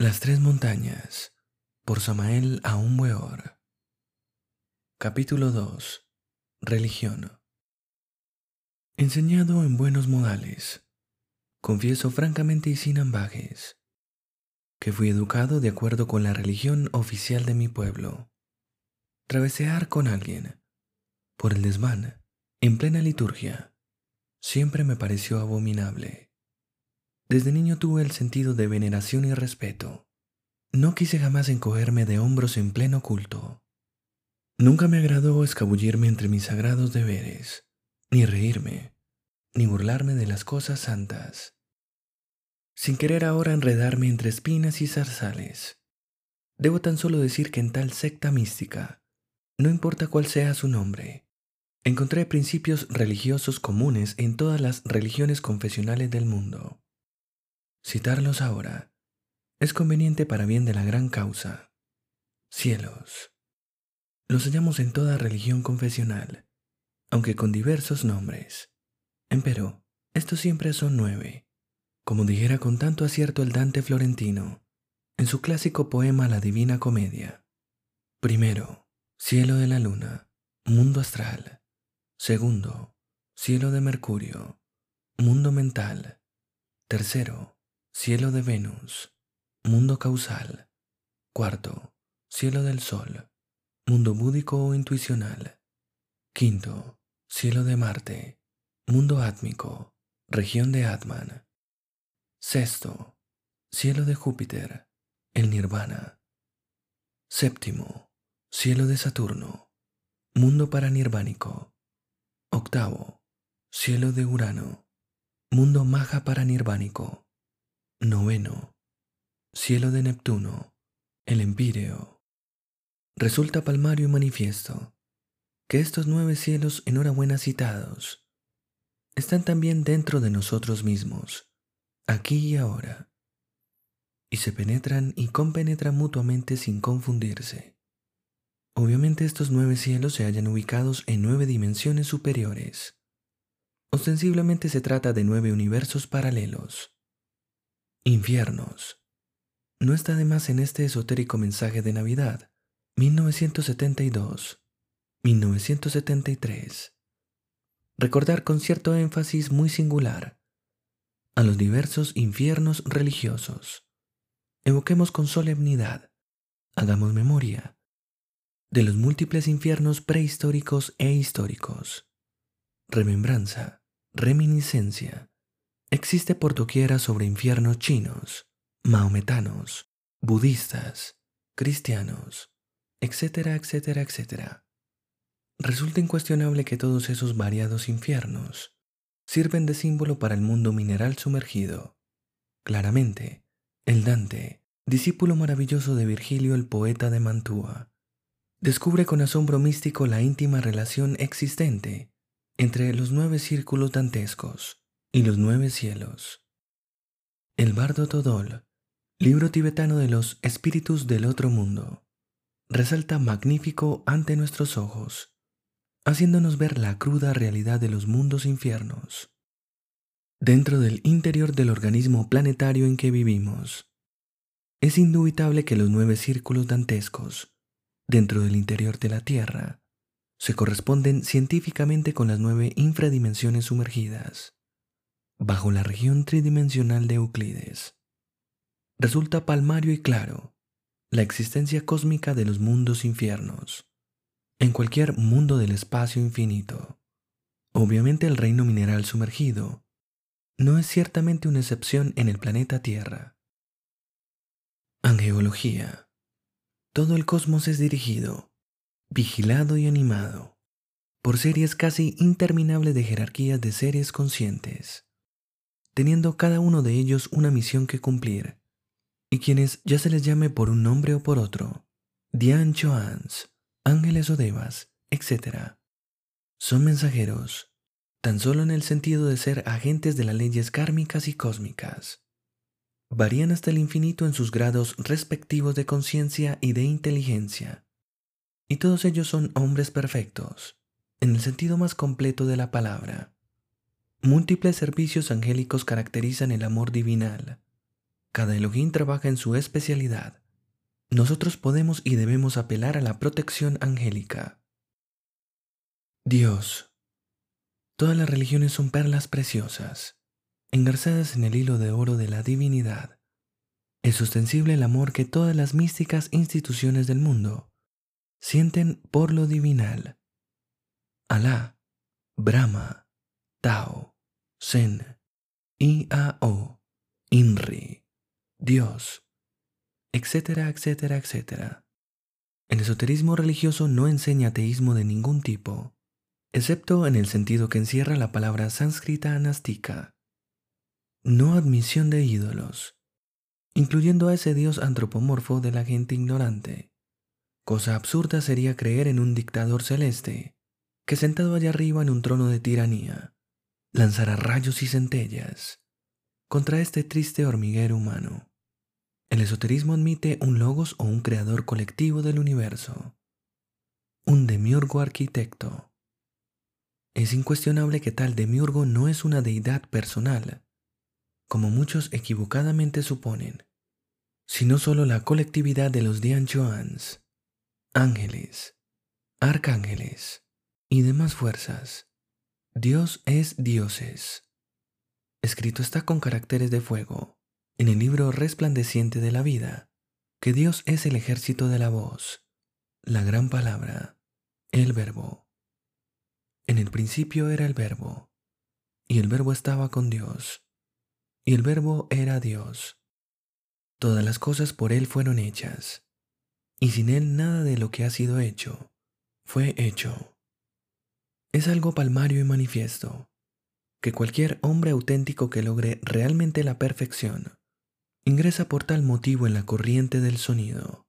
Las tres montañas por Samael Aumweor Capítulo 2 Religión Enseñado en buenos modales, confieso francamente y sin ambajes que fui educado de acuerdo con la religión oficial de mi pueblo. Travesear con alguien por el desván en plena liturgia siempre me pareció abominable. Desde niño tuve el sentido de veneración y respeto. No quise jamás encogerme de hombros en pleno culto. Nunca me agradó escabullirme entre mis sagrados deberes, ni reírme, ni burlarme de las cosas santas. Sin querer ahora enredarme entre espinas y zarzales, debo tan solo decir que en tal secta mística, no importa cuál sea su nombre, encontré principios religiosos comunes en todas las religiones confesionales del mundo. Citarlos ahora es conveniente para bien de la gran causa. Cielos. Los hallamos en toda religión confesional, aunque con diversos nombres. Empero, estos siempre son nueve, como dijera con tanto acierto el Dante florentino, en su clásico poema La Divina Comedia. Primero, cielo de la luna, mundo astral. Segundo, cielo de Mercurio, mundo mental. Tercero, Cielo de Venus, mundo causal. Cuarto, cielo del Sol, mundo búdico o intuicional. Quinto, cielo de Marte, mundo átmico, región de Atman. Sexto, cielo de Júpiter, el nirvana. Séptimo, cielo de Saturno, mundo paranirvánico. Octavo, cielo de Urano, mundo maja paranirvánico. Noveno. Cielo de Neptuno. El Empíreo. Resulta palmario y manifiesto que estos nueve cielos enhorabuena citados están también dentro de nosotros mismos, aquí y ahora, y se penetran y compenetran mutuamente sin confundirse. Obviamente estos nueve cielos se hallan ubicados en nueve dimensiones superiores. Ostensiblemente se trata de nueve universos paralelos Infiernos. No está de más en este esotérico mensaje de Navidad, 1972, 1973. Recordar con cierto énfasis muy singular a los diversos infiernos religiosos. Evoquemos con solemnidad, hagamos memoria, de los múltiples infiernos prehistóricos e históricos. Remembranza, reminiscencia, Existe por doquiera sobre infiernos chinos, maometanos, budistas, cristianos, etcétera, etcétera, etcétera. Resulta incuestionable que todos esos variados infiernos sirven de símbolo para el mundo mineral sumergido. Claramente, el Dante, discípulo maravilloso de Virgilio el poeta de Mantua, descubre con asombro místico la íntima relación existente entre los nueve círculos dantescos y los nueve cielos. El bardo Todol, libro tibetano de los espíritus del otro mundo, resalta magnífico ante nuestros ojos, haciéndonos ver la cruda realidad de los mundos infiernos. Dentro del interior del organismo planetario en que vivimos, es indubitable que los nueve círculos dantescos, dentro del interior de la Tierra, se corresponden científicamente con las nueve infradimensiones sumergidas bajo la región tridimensional de Euclides. Resulta palmario y claro la existencia cósmica de los mundos infiernos, en cualquier mundo del espacio infinito. Obviamente el reino mineral sumergido no es ciertamente una excepción en el planeta Tierra. Angeología. Todo el cosmos es dirigido, vigilado y animado por series casi interminables de jerarquías de seres conscientes teniendo cada uno de ellos una misión que cumplir, y quienes ya se les llame por un nombre o por otro, Dian Choans, ángeles o devas, etc., son mensajeros, tan solo en el sentido de ser agentes de las leyes kármicas y cósmicas. Varían hasta el infinito en sus grados respectivos de conciencia y de inteligencia, y todos ellos son hombres perfectos, en el sentido más completo de la palabra. Múltiples servicios angélicos caracterizan el amor divinal. Cada Elohim trabaja en su especialidad. Nosotros podemos y debemos apelar a la protección angélica. Dios. Todas las religiones son perlas preciosas, engarzadas en el hilo de oro de la divinidad. Es ostensible el amor que todas las místicas instituciones del mundo sienten por lo divinal. Alá, Brahma, Tao, Zen, Iao, Inri, Dios, etcétera, etcétera, etcétera. El esoterismo religioso no enseña ateísmo de ningún tipo, excepto en el sentido que encierra la palabra sánscrita anástica. No admisión de ídolos, incluyendo a ese dios antropomorfo de la gente ignorante. Cosa absurda sería creer en un dictador celeste, que sentado allá arriba en un trono de tiranía, lanzará rayos y centellas contra este triste hormiguero humano. El esoterismo admite un logos o un creador colectivo del universo, un demiurgo arquitecto. Es incuestionable que tal demiurgo no es una deidad personal, como muchos equivocadamente suponen, sino solo la colectividad de los Dianchuans, ángeles, arcángeles y demás fuerzas. Dios es dioses. Escrito está con caracteres de fuego en el libro resplandeciente de la vida, que Dios es el ejército de la voz, la gran palabra, el verbo. En el principio era el verbo, y el verbo estaba con Dios, y el verbo era Dios. Todas las cosas por Él fueron hechas, y sin Él nada de lo que ha sido hecho fue hecho. Es algo palmario y manifiesto, que cualquier hombre auténtico que logre realmente la perfección ingresa por tal motivo en la corriente del sonido,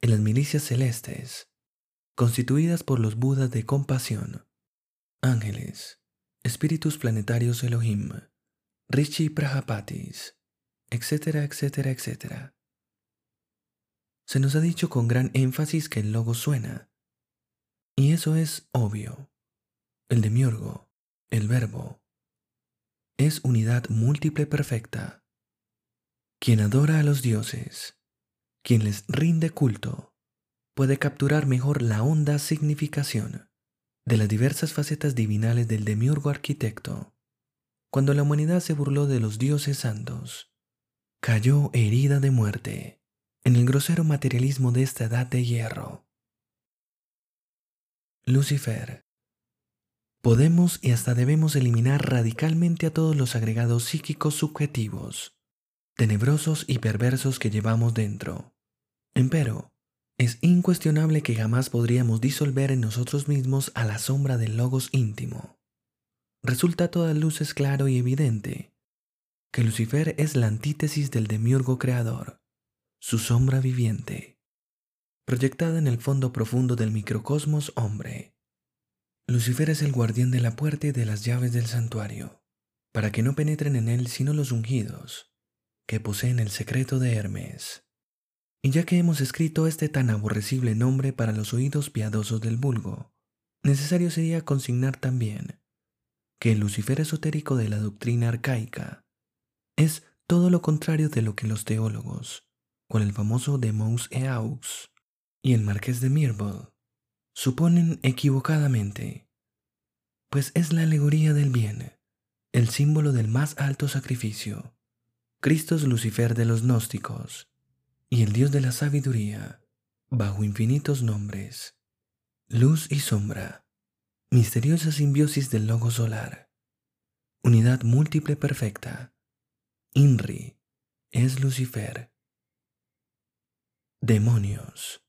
en las milicias celestes, constituidas por los Budas de compasión, ángeles, espíritus planetarios Elohim, Rishi Prajapatis, etcétera, etcétera, etcétera. Se nos ha dicho con gran énfasis que el logo suena, y eso es obvio. El demiurgo, el verbo, es unidad múltiple perfecta quien adora a los dioses, quien les rinde culto, puede capturar mejor la honda significación de las diversas facetas divinales del demiurgo arquitecto. Cuando la humanidad se burló de los dioses santos, cayó herida de muerte en el grosero materialismo de esta edad de hierro. Lucifer. Podemos y hasta debemos eliminar radicalmente a todos los agregados psíquicos subjetivos tenebrosos y perversos que llevamos dentro. Empero, es incuestionable que jamás podríamos disolver en nosotros mismos a la sombra del logos íntimo. Resulta a todas luces claro y evidente que Lucifer es la antítesis del demiurgo creador, su sombra viviente, proyectada en el fondo profundo del microcosmos hombre. Lucifer es el guardián de la puerta y de las llaves del santuario, para que no penetren en él sino los ungidos, que poseen el secreto de Hermes. Y ya que hemos escrito este tan aborrecible nombre para los oídos piadosos del vulgo, necesario sería consignar también que el Lucifer esotérico de la doctrina arcaica es todo lo contrario de lo que los teólogos, con el famoso de Mous Aux y el marqués de Mirbeau, suponen equivocadamente, pues es la alegoría del bien, el símbolo del más alto sacrificio, Cristo es Lucifer de los gnósticos y el Dios de la sabiduría, bajo infinitos nombres. Luz y sombra, misteriosa simbiosis del logo solar, unidad múltiple perfecta. Inri es Lucifer. Demonios.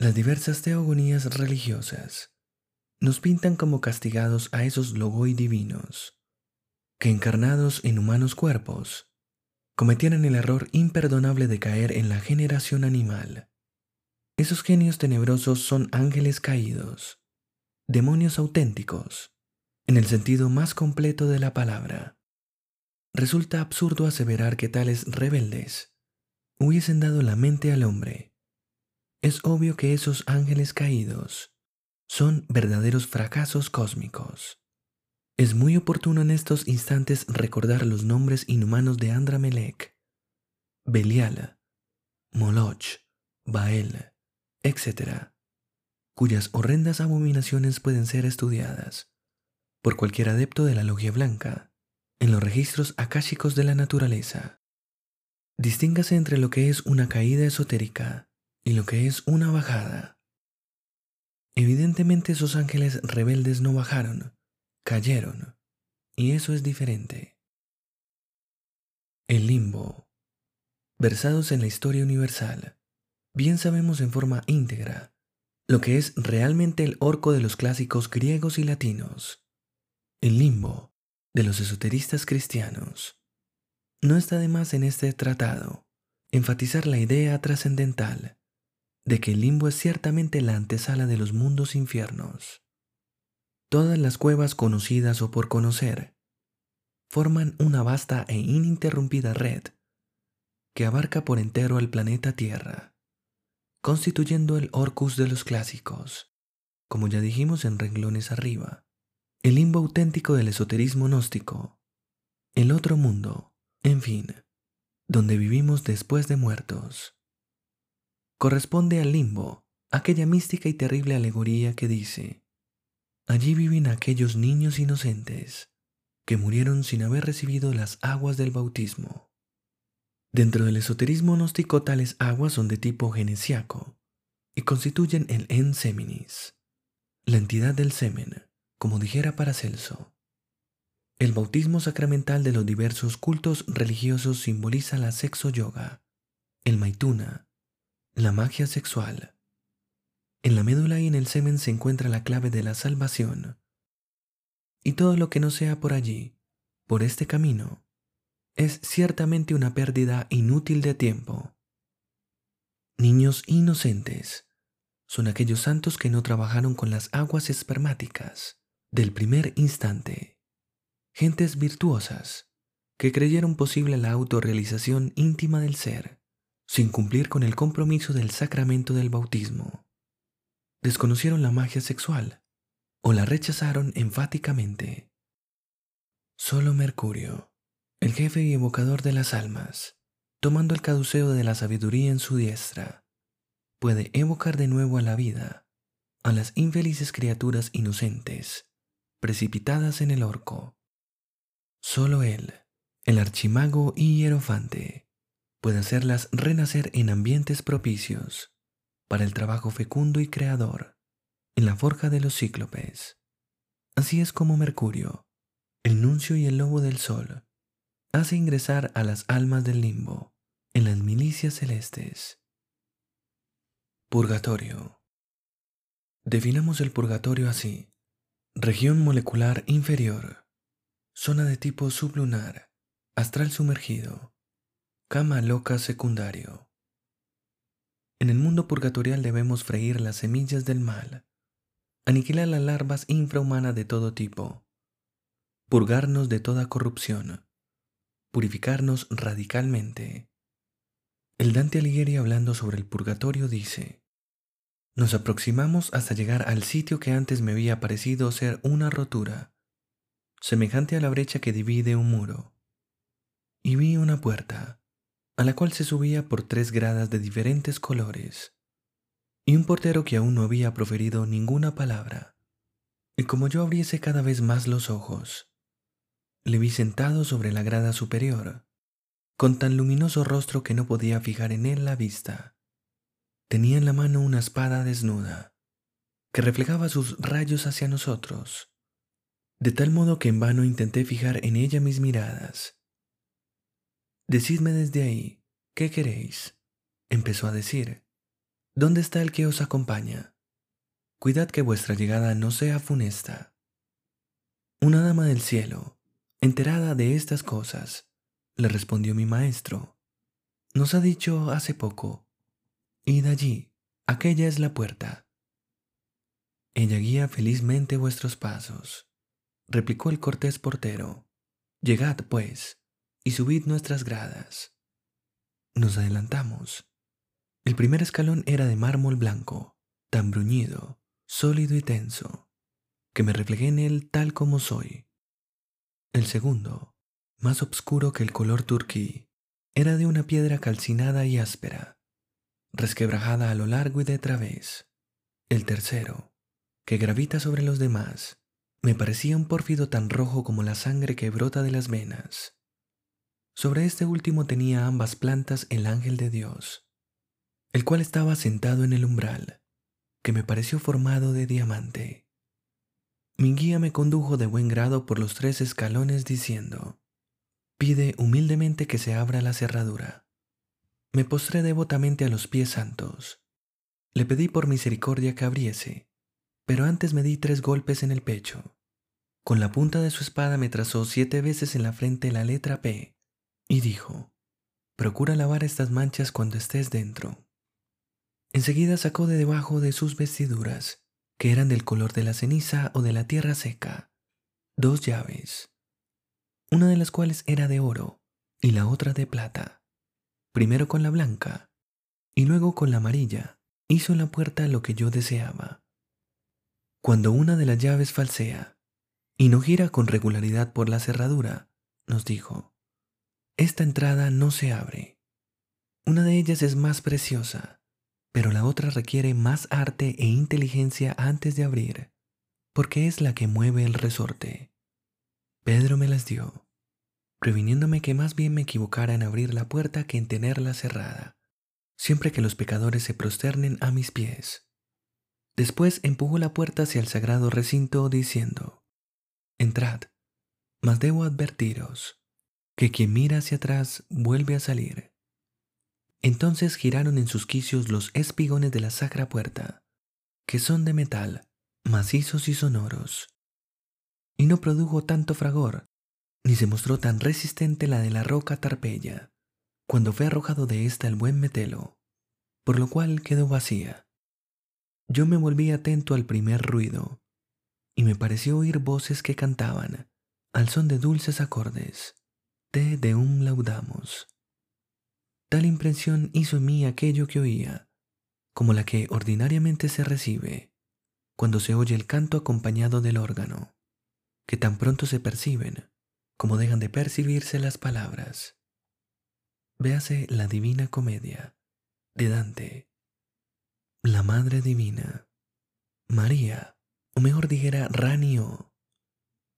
Las diversas teogonías religiosas nos pintan como castigados a esos logoi divinos, que encarnados en humanos cuerpos, cometieran el error imperdonable de caer en la generación animal. Esos genios tenebrosos son ángeles caídos, demonios auténticos, en el sentido más completo de la palabra. Resulta absurdo aseverar que tales rebeldes hubiesen dado la mente al hombre. Es obvio que esos ángeles caídos son verdaderos fracasos cósmicos. Es muy oportuno en estos instantes recordar los nombres inhumanos de Andramelech, Belial, Moloch, Bael, etc., cuyas horrendas abominaciones pueden ser estudiadas por cualquier adepto de la logia blanca en los registros akáshicos de la naturaleza. Distíngase entre lo que es una caída esotérica y lo que es una bajada. Evidentemente esos ángeles rebeldes no bajaron, cayeron, y eso es diferente. El limbo. Versados en la historia universal, bien sabemos en forma íntegra lo que es realmente el orco de los clásicos griegos y latinos, el limbo de los esoteristas cristianos. No está de más en este tratado enfatizar la idea trascendental de que el limbo es ciertamente la antesala de los mundos infiernos. Todas las cuevas conocidas o por conocer forman una vasta e ininterrumpida red que abarca por entero el planeta Tierra constituyendo el Orcus de los clásicos, como ya dijimos en renglones arriba, el limbo auténtico del esoterismo gnóstico, el otro mundo, en fin, donde vivimos después de muertos. Corresponde al limbo aquella mística y terrible alegoría que dice, allí viven aquellos niños inocentes que murieron sin haber recibido las aguas del bautismo. Dentro del esoterismo gnóstico tales aguas son de tipo genesiaco y constituyen el en seminis, la entidad del semen, como dijera Paracelso. El bautismo sacramental de los diversos cultos religiosos simboliza la sexo yoga, el maituna, la magia sexual. En la médula y en el semen se encuentra la clave de la salvación. Y todo lo que no sea por allí, por este camino, es ciertamente una pérdida inútil de tiempo. Niños inocentes son aquellos santos que no trabajaron con las aguas espermáticas del primer instante. Gentes virtuosas que creyeron posible la autorrealización íntima del ser sin cumplir con el compromiso del sacramento del bautismo. Desconocieron la magia sexual o la rechazaron enfáticamente. Solo Mercurio el jefe y evocador de las almas, tomando el caduceo de la sabiduría en su diestra, puede evocar de nuevo a la vida a las infelices criaturas inocentes, precipitadas en el orco. Solo él, el archimago y hierofante, puede hacerlas renacer en ambientes propicios para el trabajo fecundo y creador en la forja de los cíclopes. Así es como Mercurio, el nuncio y el lobo del sol, hace ingresar a las almas del limbo en las milicias celestes. Purgatorio. Definamos el purgatorio así. Región molecular inferior. Zona de tipo sublunar. Astral sumergido. Cama loca secundario. En el mundo purgatorial debemos freír las semillas del mal, aniquilar las larvas infrahumanas de todo tipo, purgarnos de toda corrupción, purificarnos radicalmente. El Dante Alighieri hablando sobre el purgatorio dice, nos aproximamos hasta llegar al sitio que antes me había parecido ser una rotura, semejante a la brecha que divide un muro, y vi una puerta, a la cual se subía por tres gradas de diferentes colores, y un portero que aún no había proferido ninguna palabra. Y como yo abriese cada vez más los ojos, le vi sentado sobre la grada superior, con tan luminoso rostro que no podía fijar en él la vista. Tenía en la mano una espada desnuda, que reflejaba sus rayos hacia nosotros, de tal modo que en vano intenté fijar en ella mis miradas. Decidme desde ahí, ¿qué queréis? empezó a decir. ¿Dónde está el que os acompaña? Cuidad que vuestra llegada no sea funesta. Una dama del cielo, Enterada de estas cosas, le respondió mi maestro, nos ha dicho hace poco, id allí, aquella es la puerta. Ella guía felizmente vuestros pasos, replicó el cortés portero. Llegad, pues, y subid nuestras gradas. Nos adelantamos. El primer escalón era de mármol blanco, tan bruñido, sólido y tenso, que me reflejé en él tal como soy. El segundo, más oscuro que el color turquí, era de una piedra calcinada y áspera, resquebrajada a lo largo y de través. El tercero, que gravita sobre los demás, me parecía un pórfido tan rojo como la sangre que brota de las venas. Sobre este último tenía ambas plantas el ángel de Dios, el cual estaba sentado en el umbral, que me pareció formado de diamante. Mi guía me condujo de buen grado por los tres escalones diciendo, pide humildemente que se abra la cerradura. Me postré devotamente a los pies santos. Le pedí por misericordia que abriese, pero antes me di tres golpes en el pecho. Con la punta de su espada me trazó siete veces en la frente la letra P y dijo, Procura lavar estas manchas cuando estés dentro. Enseguida sacó de debajo de sus vestiduras, que eran del color de la ceniza o de la tierra seca, dos llaves, una de las cuales era de oro y la otra de plata. Primero con la blanca y luego con la amarilla hizo en la puerta lo que yo deseaba. Cuando una de las llaves falsea y no gira con regularidad por la cerradura, nos dijo, esta entrada no se abre. Una de ellas es más preciosa, pero la otra requiere más arte e inteligencia antes de abrir, porque es la que mueve el resorte. Pedro me las dio, previniéndome que más bien me equivocara en abrir la puerta que en tenerla cerrada, siempre que los pecadores se prosternen a mis pies. Después empujó la puerta hacia el sagrado recinto diciendo, Entrad, mas debo advertiros que quien mira hacia atrás vuelve a salir. Entonces giraron en sus quicios los espigones de la sacra puerta, que son de metal, macizos y sonoros. Y no produjo tanto fragor, ni se mostró tan resistente la de la roca tarpeya, cuando fue arrojado de ésta el buen metelo, por lo cual quedó vacía. Yo me volví atento al primer ruido, y me pareció oír voces que cantaban, al son de dulces acordes. Te deum laudamos. Tal impresión hizo en mí aquello que oía, como la que ordinariamente se recibe cuando se oye el canto acompañado del órgano, que tan pronto se perciben como dejan de percibirse las palabras. Véase la Divina Comedia de Dante. La Madre Divina, María, o mejor dijera Ranio,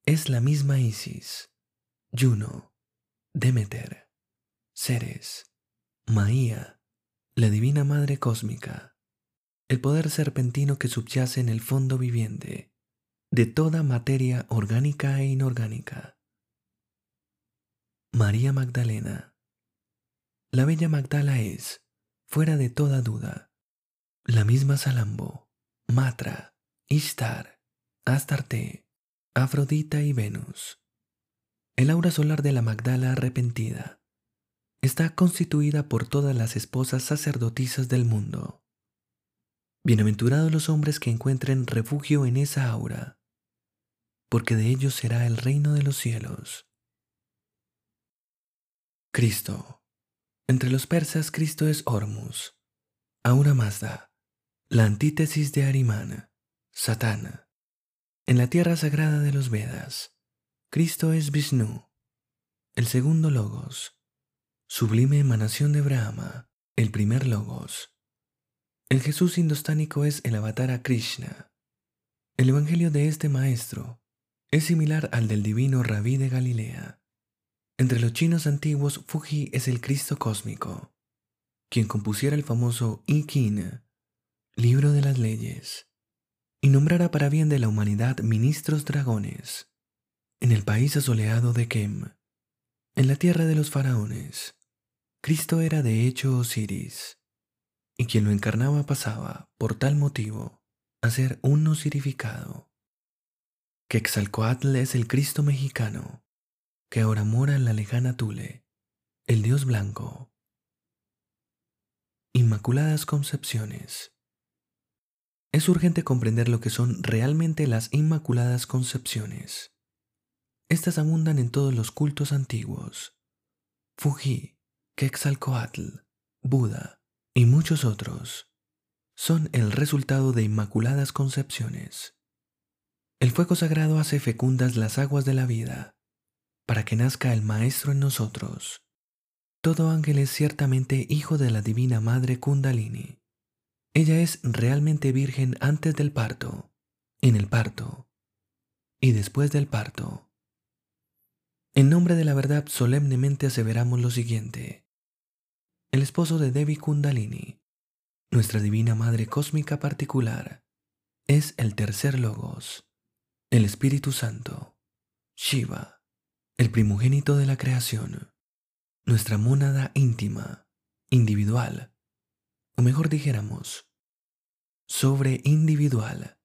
es la misma Isis, Juno, Demeter, Ceres, Maía, la divina madre cósmica, el poder serpentino que subyace en el fondo viviente de toda materia orgánica e inorgánica. María Magdalena. La bella Magdala es, fuera de toda duda, la misma Salambo, Matra, Ishtar, Astarte, Afrodita y Venus. El aura solar de la Magdala arrepentida está constituida por todas las esposas sacerdotisas del mundo. Bienaventurados los hombres que encuentren refugio en esa aura, porque de ellos será el reino de los cielos. Cristo. Entre los persas Cristo es Hormus, Aura Mazda, la antítesis de Arimana, Satán. En la tierra sagrada de los Vedas, Cristo es Vishnu, el segundo Logos, sublime emanación de Brahma, el primer Logos. El Jesús indostánico es el avatar a Krishna. El evangelio de este maestro es similar al del divino Rabí de Galilea. Entre los chinos antiguos, Fuji es el Cristo cósmico, quien compusiera el famoso I King, libro de las leyes, y nombrara para bien de la humanidad ministros dragones en el país asoleado de Kem, en la tierra de los faraones, Cristo era de hecho Osiris, y quien lo encarnaba pasaba, por tal motivo, a ser un osirificado. Quexalcoatl es el Cristo mexicano, que ahora mora en la lejana Tule, el Dios blanco. Inmaculadas Concepciones. Es urgente comprender lo que son realmente las Inmaculadas Concepciones. Estas abundan en todos los cultos antiguos. Fuji, Quetzalcoatl, Buda y muchos otros son el resultado de inmaculadas concepciones. El fuego sagrado hace fecundas las aguas de la vida para que nazca el Maestro en nosotros. Todo ángel es ciertamente hijo de la Divina Madre Kundalini. Ella es realmente virgen antes del parto, en el parto y después del parto. En nombre de la verdad solemnemente aseveramos lo siguiente. El esposo de Devi Kundalini, nuestra Divina Madre Cósmica particular, es el tercer logos, el Espíritu Santo, Shiva, el primogénito de la creación nuestra mónada íntima, individual, o mejor dijéramos, sobre individual,